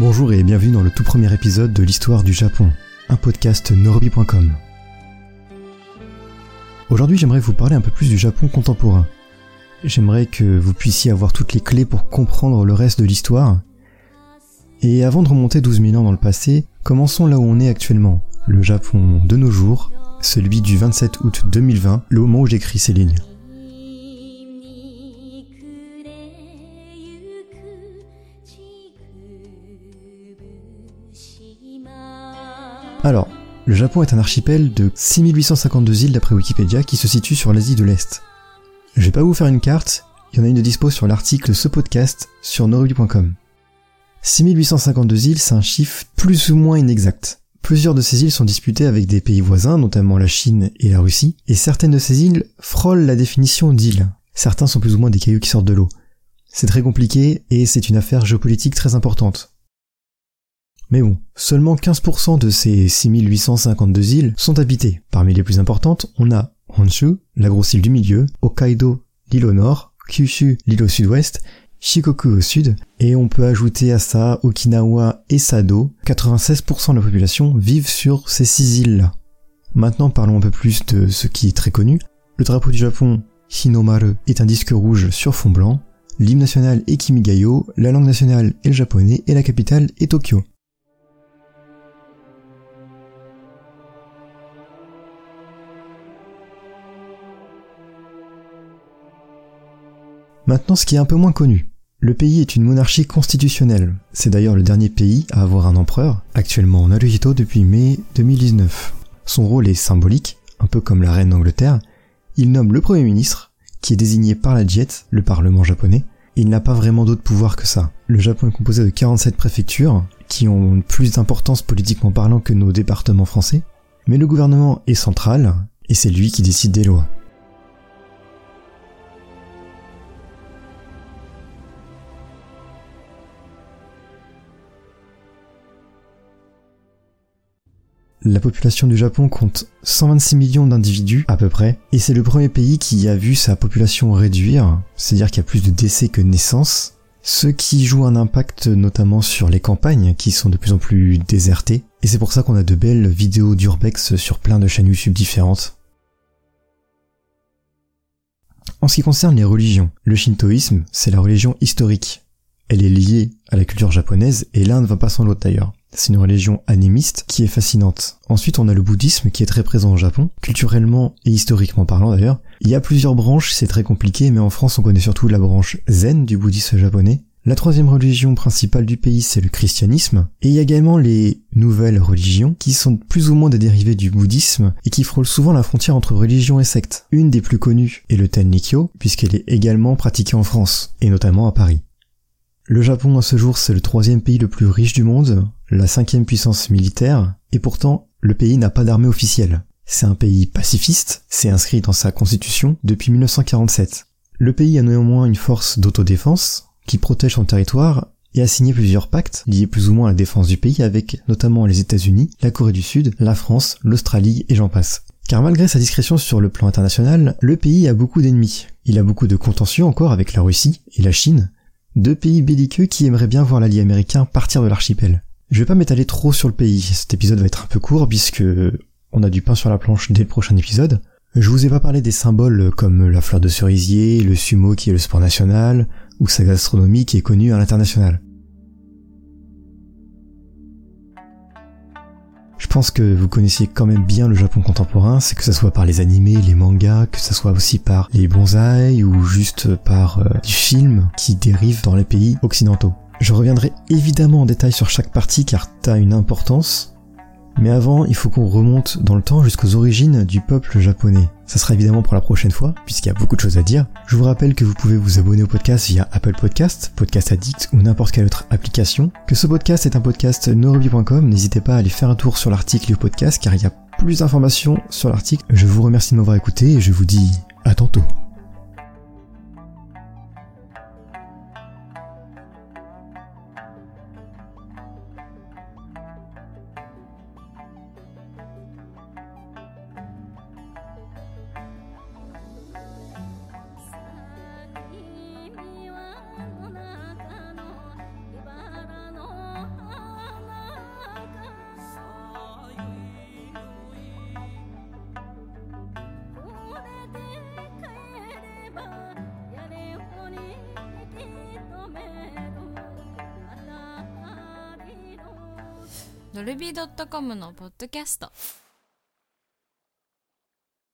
Bonjour et bienvenue dans le tout premier épisode de l'histoire du Japon, un podcast norobi.com. Aujourd'hui j'aimerais vous parler un peu plus du Japon contemporain. J'aimerais que vous puissiez avoir toutes les clés pour comprendre le reste de l'histoire. Et avant de remonter 12 000 ans dans le passé, commençons là où on est actuellement, le Japon de nos jours, celui du 27 août 2020, le moment où j'écris ces lignes. Alors, le Japon est un archipel de 6852 îles d'après Wikipédia qui se situe sur l'Asie de l'Est. Je vais pas vous faire une carte, il y en a une de dispo sur l'article ce podcast sur norobi.com. 6852 îles, c'est un chiffre plus ou moins inexact. Plusieurs de ces îles sont disputées avec des pays voisins, notamment la Chine et la Russie, et certaines de ces îles frôlent la définition d'île. Certains sont plus ou moins des cailloux qui sortent de l'eau. C'est très compliqué et c'est une affaire géopolitique très importante. Mais bon, seulement 15% de ces 6852 îles sont habitées. Parmi les plus importantes, on a Honshu, la grosse île du milieu, Hokkaido, l'île au nord, Kyushu, l'île au sud-ouest, Shikoku au sud, et on peut ajouter à ça Okinawa et Sado. 96% de la population vivent sur ces six îles-là. Maintenant parlons un peu plus de ce qui est très connu. Le drapeau du Japon, Hinomaru, est un disque rouge sur fond blanc. L'hymne national est Kimigayo, la langue nationale est le japonais et la capitale est Tokyo. Maintenant, ce qui est un peu moins connu. Le pays est une monarchie constitutionnelle. C'est d'ailleurs le dernier pays à avoir un empereur, actuellement en Naruhito depuis mai 2019. Son rôle est symbolique, un peu comme la reine d'Angleterre. Il nomme le premier ministre, qui est désigné par la Diète, le parlement japonais. Il n'a pas vraiment d'autre pouvoir que ça. Le Japon est composé de 47 préfectures, qui ont plus d'importance politiquement parlant que nos départements français. Mais le gouvernement est central, et c'est lui qui décide des lois. La population du Japon compte 126 millions d'individus à peu près, et c'est le premier pays qui a vu sa population réduire, c'est-à-dire qu'il y a plus de décès que naissances, ce qui joue un impact notamment sur les campagnes qui sont de plus en plus désertées, et c'est pour ça qu'on a de belles vidéos d'urbex sur plein de chaînes YouTube différentes. En ce qui concerne les religions, le shintoïsme, c'est la religion historique. Elle est liée à la culture japonaise et l'un ne va pas sans l'autre d'ailleurs. C'est une religion animiste qui est fascinante. Ensuite, on a le bouddhisme qui est très présent au Japon, culturellement et historiquement parlant d'ailleurs. Il y a plusieurs branches, c'est très compliqué, mais en France, on connaît surtout la branche zen du bouddhisme japonais. La troisième religion principale du pays, c'est le christianisme. Et il y a également les nouvelles religions, qui sont plus ou moins des dérivés du bouddhisme, et qui frôlent souvent la frontière entre religion et secte. Une des plus connues est le Tennikyo, puisqu'elle est également pratiquée en France, et notamment à Paris. Le Japon à ce jour c'est le troisième pays le plus riche du monde, la cinquième puissance militaire, et pourtant le pays n'a pas d'armée officielle. C'est un pays pacifiste, c'est inscrit dans sa constitution depuis 1947. Le pays a néanmoins une force d'autodéfense qui protège son territoire et a signé plusieurs pactes liés plus ou moins à la défense du pays avec notamment les États-Unis, la Corée du Sud, la France, l'Australie et j'en passe. Car malgré sa discrétion sur le plan international, le pays a beaucoup d'ennemis. Il a beaucoup de contentieux encore avec la Russie et la Chine, deux pays belliqueux qui aimeraient bien voir l'allié américain partir de l'archipel. Je vais pas m'étaler trop sur le pays, cet épisode va être un peu court puisque on a du pain sur la planche dès le prochain épisode. Je vous ai pas parlé des symboles comme la fleur de cerisier, le sumo qui est le sport national, ou sa gastronomie qui est connue à l'international. Je pense que vous connaissiez quand même bien le Japon contemporain, c'est que ça soit par les animés, les mangas, que ça soit aussi par les bonsaïs ou juste par euh, du film qui dérivent dans les pays occidentaux. Je reviendrai évidemment en détail sur chaque partie car t'as une importance, mais avant, il faut qu'on remonte dans le temps jusqu'aux origines du peuple japonais. Ça sera évidemment pour la prochaine fois, puisqu'il y a beaucoup de choses à dire. Je vous rappelle que vous pouvez vous abonner au podcast via Apple Podcast, Podcast Addict ou n'importe quelle autre application. Que ce podcast est un podcast norobi.com, n'hésitez pas à aller faire un tour sur l'article du podcast car il y a plus d'informations sur l'article. Je vous remercie de m'avoir écouté et je vous dis à tantôt. ドルビー .com のポッドキャスト。